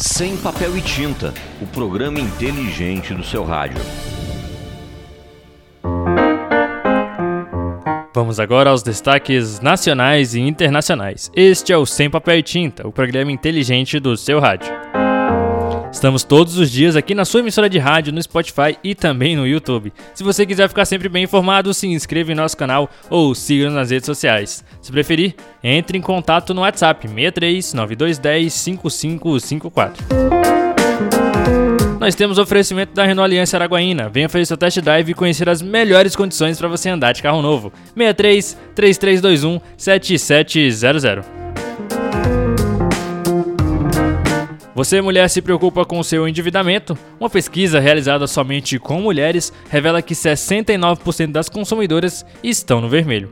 Sem papel e tinta, o programa inteligente do seu rádio. Vamos agora aos destaques nacionais e internacionais. Este é o Sem Papel e Tinta, o programa inteligente do seu rádio. Estamos todos os dias aqui na sua emissora de rádio, no Spotify e também no YouTube. Se você quiser ficar sempre bem informado, se inscreva em nosso canal ou siga-nos nas redes sociais. Se preferir, entre em contato no WhatsApp 63 9210 5554. Nós temos oferecimento da Renault Aliança Araguaína. Venha fazer seu test drive e conhecer as melhores condições para você andar de carro novo. 63 3321 7700. Você, mulher, se preocupa com seu endividamento? Uma pesquisa realizada somente com mulheres revela que 69% das consumidoras estão no vermelho.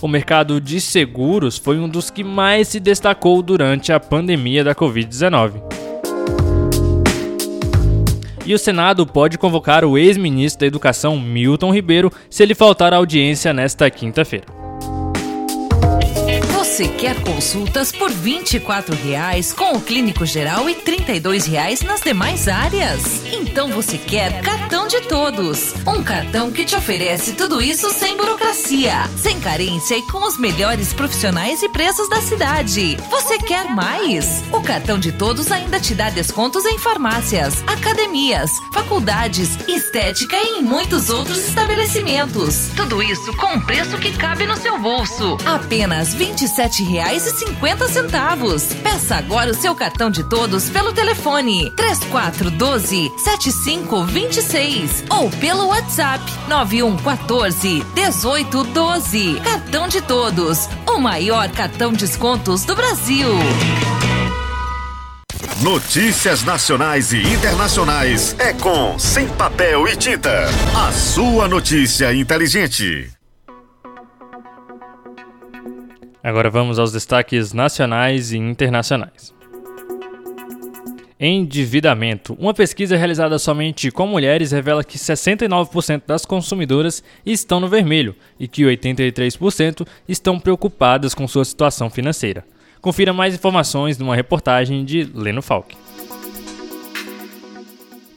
O mercado de seguros foi um dos que mais se destacou durante a pandemia da Covid-19. E o Senado pode convocar o ex-ministro da Educação Milton Ribeiro se ele faltar à audiência nesta quinta-feira. Você quer consultas por 24 reais com o clínico geral e 32 reais nas demais áreas? Então você quer cartão de todos. Um cartão que te oferece tudo isso sem burocracia, sem carência e com os melhores profissionais e preços da cidade. Você quer mais? O cartão de todos ainda te dá descontos em farmácias, academias, faculdades, estética e em muitos outros estabelecimentos. Tudo isso com um preço que cabe no seu bolso. Apenas R$ 27 27,50. Peça agora o seu cartão de todos pelo telefone 3412 7526 ou pelo WhatsApp 9114 1812. Cartão de todos, o maior cartão descontos do Brasil. Notícias nacionais e internacionais é com Sem Papel e Tinta. A sua notícia inteligente. Agora vamos aos destaques nacionais e internacionais. Endividamento. Uma pesquisa realizada somente com mulheres revela que 69% das consumidoras estão no vermelho e que 83% estão preocupadas com sua situação financeira. Confira mais informações numa reportagem de Leno Falck.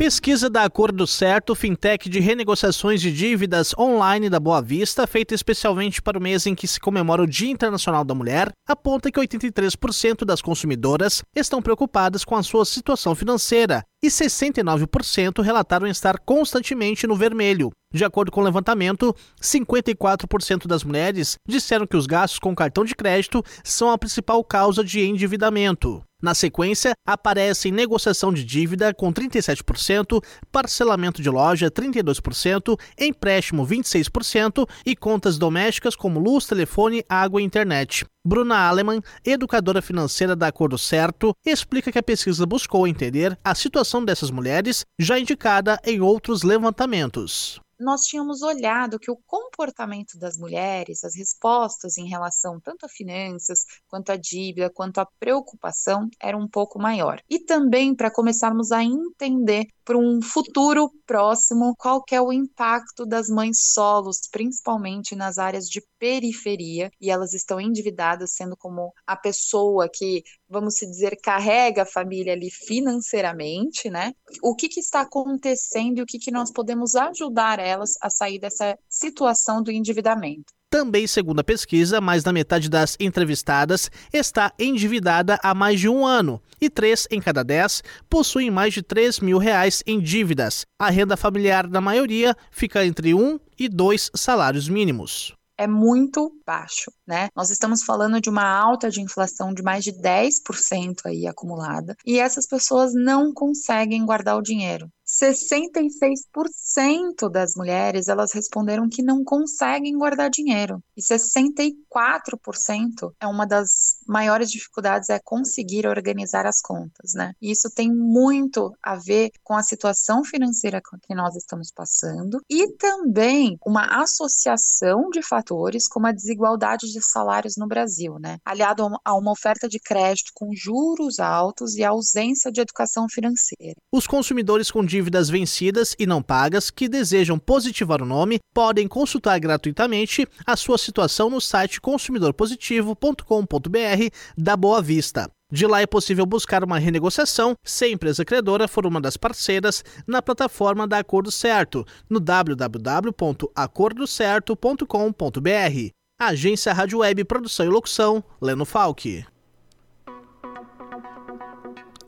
Pesquisa da Acordo Certo, fintech de renegociações de dívidas online da Boa Vista, feita especialmente para o mês em que se comemora o Dia Internacional da Mulher, aponta que 83% das consumidoras estão preocupadas com a sua situação financeira e 69% relataram estar constantemente no vermelho. De acordo com o levantamento, 54% das mulheres disseram que os gastos com cartão de crédito são a principal causa de endividamento. Na sequência, aparecem negociação de dívida com 37%, parcelamento de loja 32%, empréstimo 26% e contas domésticas como luz, telefone, água e internet. Bruna Aleman, educadora financeira da Acordo Certo, explica que a pesquisa buscou entender a situação dessas mulheres, já indicada em outros levantamentos nós tínhamos olhado que o comportamento das mulheres, as respostas em relação tanto a finanças, quanto a dívida, quanto a preocupação era um pouco maior. E também para começarmos a entender para um futuro próximo qual é o impacto das mães solos, principalmente nas áreas de periferia, e elas estão endividadas, sendo como a pessoa que, vamos dizer, carrega a família ali financeiramente, né? O que, que está acontecendo e o que, que nós podemos ajudar elas a sair dessa situação do endividamento. Também, segundo a pesquisa, mais da metade das entrevistadas está endividada há mais de um ano e três em cada dez possuem mais de 3 mil reais em dívidas. A renda familiar da maioria fica entre um e dois salários mínimos é muito baixo, né? Nós estamos falando de uma alta de inflação de mais de 10% aí acumulada, e essas pessoas não conseguem guardar o dinheiro. 66% das mulheres elas responderam que não conseguem guardar dinheiro e 64% é uma das maiores dificuldades é conseguir organizar as contas, né? E isso tem muito a ver com a situação financeira que nós estamos passando e também uma associação de fatores como a desigualdade de salários no Brasil, né? Aliado a uma oferta de crédito com juros altos e a ausência de educação financeira. Os consumidores com dívidas vencidas e não pagas que desejam positivar o nome podem consultar gratuitamente a sua situação no site consumidorpositivo.com.br da Boa Vista. De lá é possível buscar uma renegociação se a empresa credora for uma das parceiras na plataforma da Acordo Certo, no www.acordocerto.com.br. Agência Rádio Web Produção e Locução, Leno Falck.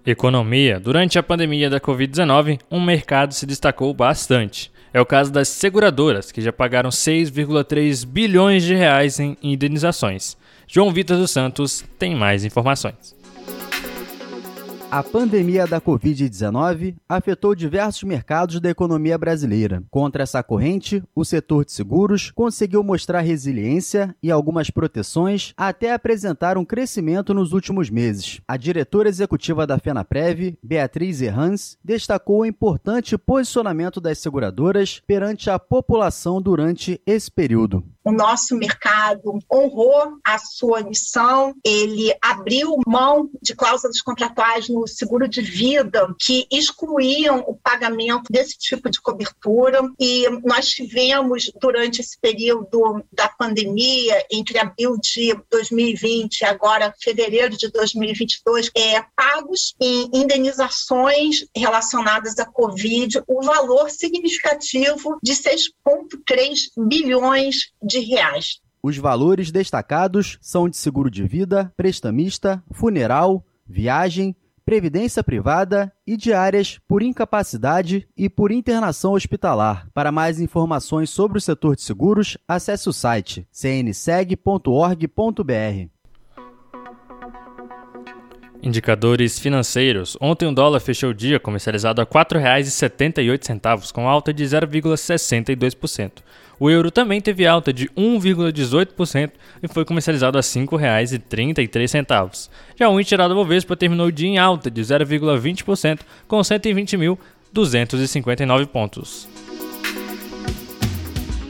Economia. Durante a pandemia da Covid-19, um mercado se destacou bastante. É o caso das seguradoras, que já pagaram 6,3 bilhões de reais em indenizações. João Vitor dos Santos tem mais informações. A pandemia da Covid-19 afetou diversos mercados da economia brasileira. Contra essa corrente, o setor de seguros conseguiu mostrar resiliência e algumas proteções até apresentar um crescimento nos últimos meses. A diretora executiva da FenaPrev, Beatriz Errans, destacou o importante posicionamento das seguradoras perante a população durante esse período o nosso mercado honrou a sua missão, ele abriu mão de cláusulas contratuais no seguro de vida que excluíam o pagamento desse tipo de cobertura. E nós tivemos durante esse período da pandemia, entre abril de 2020 e agora fevereiro de 2022, é, pagos em indenizações relacionadas à Covid, o valor significativo de 6,3 bilhões de de reais. Os valores destacados são de seguro de vida, prestamista, funeral, viagem, previdência privada e diárias por incapacidade e por internação hospitalar. Para mais informações sobre o setor de seguros, acesse o site cnseg.org.br. Indicadores financeiros. Ontem o dólar fechou o dia comercializado a R$ 4,78, com alta de 0,62%. O euro também teve alta de 1,18% e foi comercializado a R$ 5,33. Já o da Bovespa terminou o dia em alta de 0,20%, com 120.259 pontos.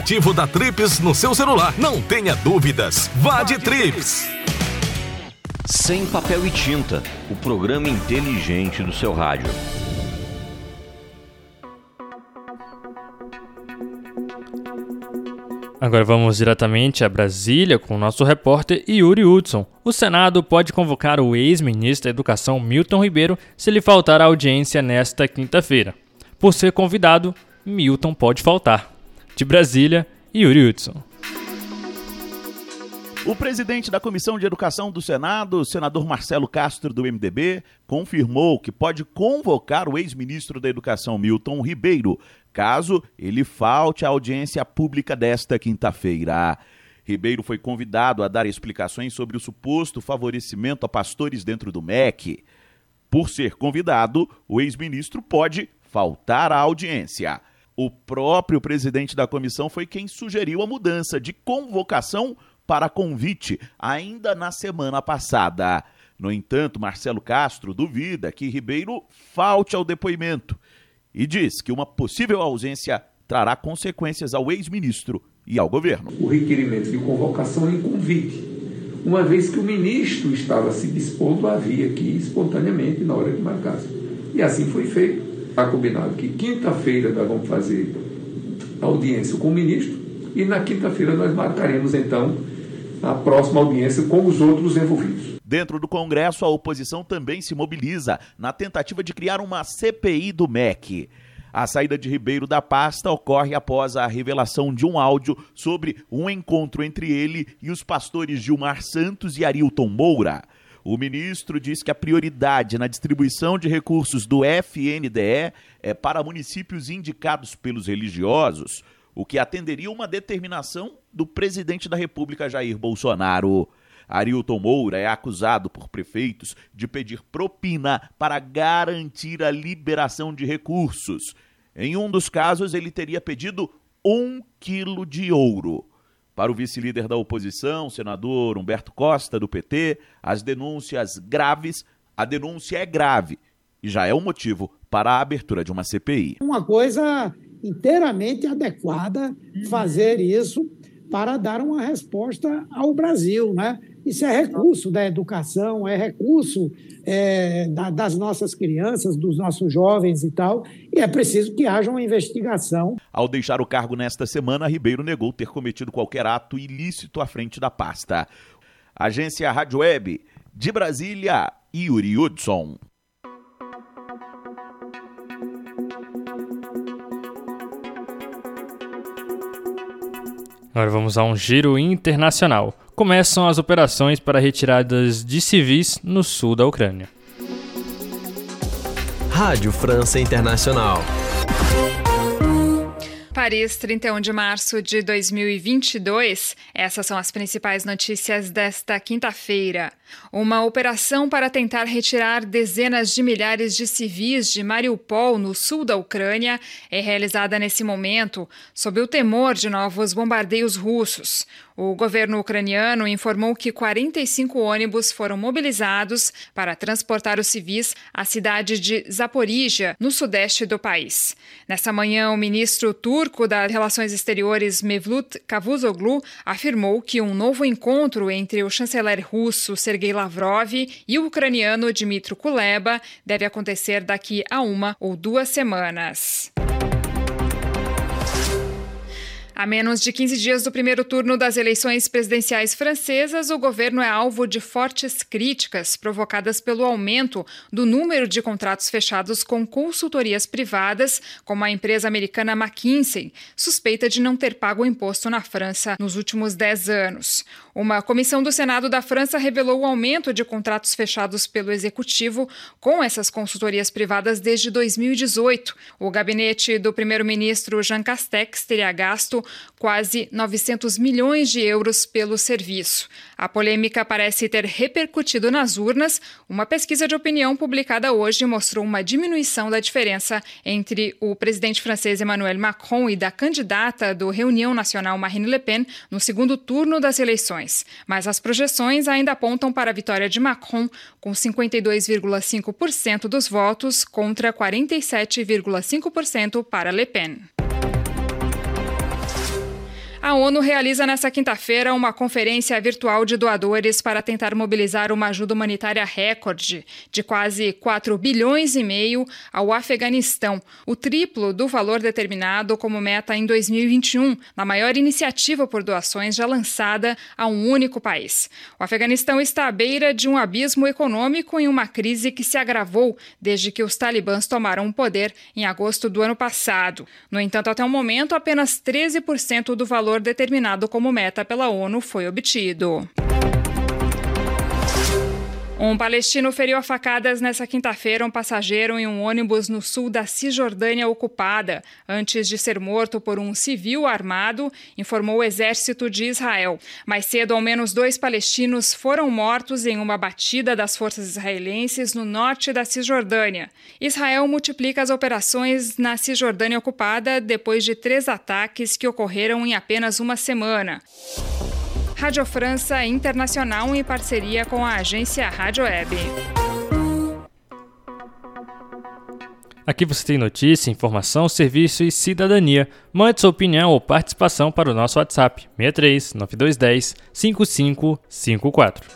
aplicativo da Trips no seu celular. Não tenha dúvidas. Vá de Trips. Sem papel e tinta, o programa inteligente do seu rádio. Agora vamos diretamente a Brasília com o nosso repórter Yuri Hudson. O Senado pode convocar o ex-ministro da Educação Milton Ribeiro se lhe faltar a audiência nesta quinta-feira. Por ser convidado, Milton pode faltar. De Brasília, Yuri Hudson. O presidente da Comissão de Educação do Senado, senador Marcelo Castro, do MDB, confirmou que pode convocar o ex-ministro da Educação, Milton Ribeiro, caso ele falte à audiência pública desta quinta-feira. Ribeiro foi convidado a dar explicações sobre o suposto favorecimento a pastores dentro do MEC. Por ser convidado, o ex-ministro pode faltar à audiência. O próprio presidente da comissão foi quem sugeriu a mudança de convocação para convite ainda na semana passada. No entanto, Marcelo Castro duvida que Ribeiro falte ao depoimento e diz que uma possível ausência trará consequências ao ex-ministro e ao governo. O requerimento de convocação em convite, uma vez que o ministro estava se dispondo a vir aqui espontaneamente na hora que marcasse. E assim foi feito. Está combinado que quinta-feira nós vamos fazer audiência com o ministro e na quinta-feira nós marcaremos então a próxima audiência com os outros envolvidos. Dentro do Congresso, a oposição também se mobiliza na tentativa de criar uma CPI do MEC. A saída de Ribeiro da pasta ocorre após a revelação de um áudio sobre um encontro entre ele e os pastores Gilmar Santos e Arilton Moura. O ministro diz que a prioridade na distribuição de recursos do FNDE é para municípios indicados pelos religiosos, o que atenderia uma determinação do presidente da República Jair Bolsonaro. Arilton Moura é acusado por prefeitos de pedir propina para garantir a liberação de recursos. Em um dos casos, ele teria pedido um quilo de ouro. Para o vice-líder da oposição, senador Humberto Costa, do PT, as denúncias graves, a denúncia é grave e já é o um motivo para a abertura de uma CPI. Uma coisa inteiramente adequada fazer isso para dar uma resposta ao Brasil, né? Isso é recurso da educação, é recurso é, da, das nossas crianças, dos nossos jovens e tal, e é preciso que haja uma investigação. Ao deixar o cargo nesta semana, Ribeiro negou ter cometido qualquer ato ilícito à frente da pasta. Agência Rádio Web, de Brasília, Yuri Hudson. Agora vamos a um giro internacional. Começam as operações para retiradas de civis no sul da Ucrânia. Rádio França Internacional. Paris, 31 de março de 2022. Essas são as principais notícias desta quinta-feira. Uma operação para tentar retirar dezenas de milhares de civis de Mariupol, no sul da Ucrânia, é realizada nesse momento, sob o temor de novos bombardeios russos. O governo ucraniano informou que 45 ônibus foram mobilizados para transportar os civis à cidade de Zaporizhia, no sudeste do país. Nessa manhã, o ministro turco das Relações Exteriores Mevlut Cavusoglu afirmou que um novo encontro entre o chanceler russo Sergei Lavrov e o ucraniano Dmitry Kuleba deve acontecer daqui a uma ou duas semanas. A menos de 15 dias do primeiro turno das eleições presidenciais francesas, o governo é alvo de fortes críticas provocadas pelo aumento do número de contratos fechados com consultorias privadas, como a empresa americana McKinsey, suspeita de não ter pago imposto na França nos últimos 10 anos. Uma comissão do Senado da França revelou o aumento de contratos fechados pelo executivo com essas consultorias privadas desde 2018. O gabinete do primeiro-ministro Jean Castex teria gasto quase 900 milhões de euros pelo serviço. A polêmica parece ter repercutido nas urnas. Uma pesquisa de opinião publicada hoje mostrou uma diminuição da diferença entre o presidente francês Emmanuel Macron e da candidata do Reunião Nacional Marine Le Pen no segundo turno das eleições. Mas as projeções ainda apontam para a vitória de Macron, com 52,5% dos votos contra 47,5% para Le Pen. A ONU realiza nesta quinta-feira uma conferência virtual de doadores para tentar mobilizar uma ajuda humanitária recorde de quase 4 bilhões e meio ao Afeganistão, o triplo do valor determinado como meta em 2021, na maior iniciativa por doações já lançada a um único país. O Afeganistão está à beira de um abismo econômico em uma crise que se agravou desde que os talibãs tomaram o poder em agosto do ano passado. No entanto, até o momento, apenas 13% do valor valor determinado como meta pela ONU foi obtido. Um palestino feriu a facadas nesta quinta-feira um passageiro em um ônibus no sul da Cisjordânia ocupada, antes de ser morto por um civil armado, informou o exército de Israel. Mais cedo, ao menos dois palestinos foram mortos em uma batida das forças israelenses no norte da Cisjordânia. Israel multiplica as operações na Cisjordânia ocupada depois de três ataques que ocorreram em apenas uma semana. Rádio França Internacional em parceria com a agência Rádio Web. Aqui você tem notícia, informação, serviço e cidadania. Mande sua opinião ou participação para o nosso WhatsApp 63 9210 5554.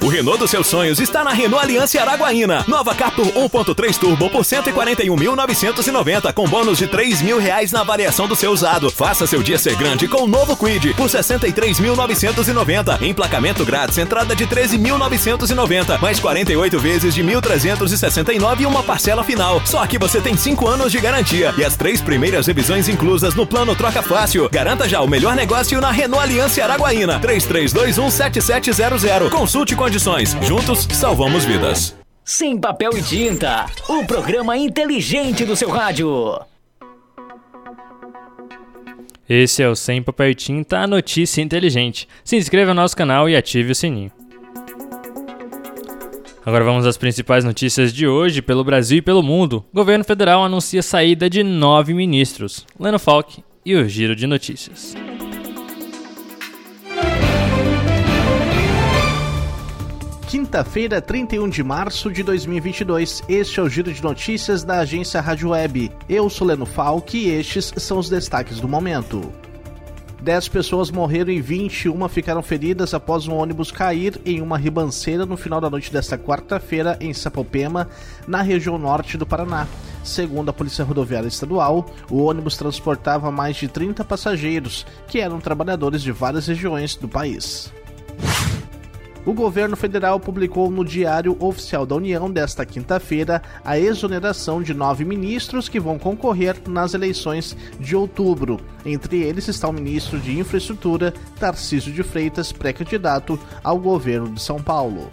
O Renault dos seus sonhos está na Renault Aliança Araguaína. Nova Captur 1.3 Turbo por 141.990 com bônus de 3 mil reais na variação do seu usado. Faça seu dia ser grande com o novo Quid por 63.990. Emplacamento grátis, entrada de 13.990, mais 48 vezes de 1.369 e uma parcela final. Só que você tem 5 anos de garantia e as três primeiras revisões inclusas no plano Troca Fácil. Garanta já o melhor negócio na Renault Aliança Araguaína. 33217700. Consulte com condições. Juntos, salvamos vidas. Sem papel e tinta, o programa inteligente do seu rádio. Esse é o Sem Papel e Tinta, a notícia inteligente. Se inscreva no nosso canal e ative o sininho. Agora vamos às principais notícias de hoje pelo Brasil e pelo mundo. O governo federal anuncia saída de nove ministros. Leno Falck e o Giro de Notícias. Quinta-feira, 31 de março de 2022. Este é o Giro de Notícias da agência Rádio Web. Eu sou Leno Falck e estes são os destaques do momento. 10 pessoas morreram e 21 ficaram feridas após um ônibus cair em uma ribanceira no final da noite desta quarta-feira em Sapopema, na região norte do Paraná. Segundo a Polícia Rodoviária Estadual, o ônibus transportava mais de 30 passageiros, que eram trabalhadores de várias regiões do país. O governo federal publicou no Diário Oficial da União desta quinta-feira a exoneração de nove ministros que vão concorrer nas eleições de outubro. Entre eles está o ministro de Infraestrutura, Tarcísio de Freitas, pré-candidato ao governo de São Paulo.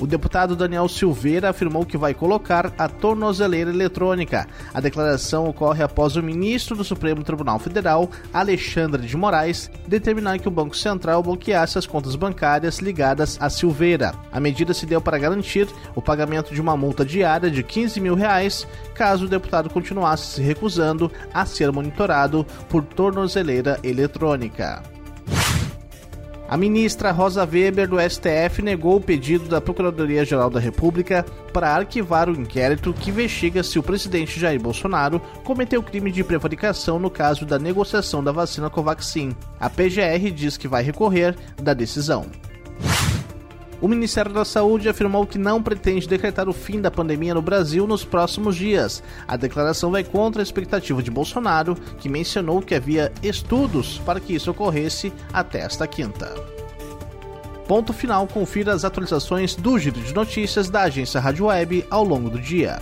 O deputado Daniel Silveira afirmou que vai colocar a tornozeleira eletrônica. A declaração ocorre após o ministro do Supremo Tribunal Federal, Alexandre de Moraes, determinar que o Banco Central bloqueasse as contas bancárias ligadas a Silveira. A medida se deu para garantir o pagamento de uma multa diária de 15 mil reais caso o deputado continuasse se recusando a ser monitorado por tornozeleira eletrônica. A ministra Rosa Weber do STF negou o pedido da Procuradoria-Geral da República para arquivar o inquérito que investiga se o presidente Jair Bolsonaro cometeu crime de prevaricação no caso da negociação da vacina Covaxin. A PGR diz que vai recorrer da decisão. O Ministério da Saúde afirmou que não pretende decretar o fim da pandemia no Brasil nos próximos dias. A declaração vai contra a expectativa de Bolsonaro, que mencionou que havia estudos para que isso ocorresse até esta quinta. Ponto final, confira as atualizações do Giro de Notícias da agência Rádio Web ao longo do dia.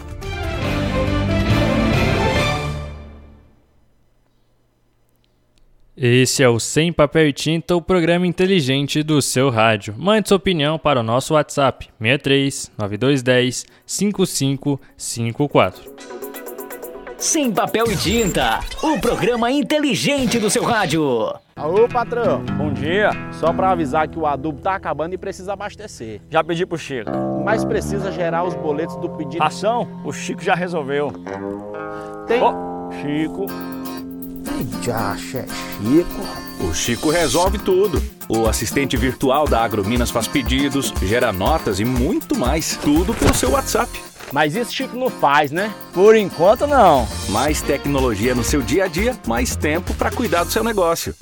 Esse é o Sem Papel e Tinta, o programa inteligente do seu rádio. Mande sua opinião para o nosso WhatsApp 63 9210 5554. Sem Papel e Tinta, o programa inteligente do seu rádio. Alô, patrão. Bom dia. Só para avisar que o adubo tá acabando e precisa abastecer. Já pedi pro Chico. Mas precisa gerar os boletos do pedido. Ação? O Chico já resolveu. Tem. Oh, Chico. Já, é Chico. O Chico resolve tudo. O assistente virtual da Agrominas faz pedidos, gera notas e muito mais. Tudo pelo seu WhatsApp. Mas isso Chico não faz, né? Por enquanto não. Mais tecnologia no seu dia a dia, mais tempo para cuidar do seu negócio.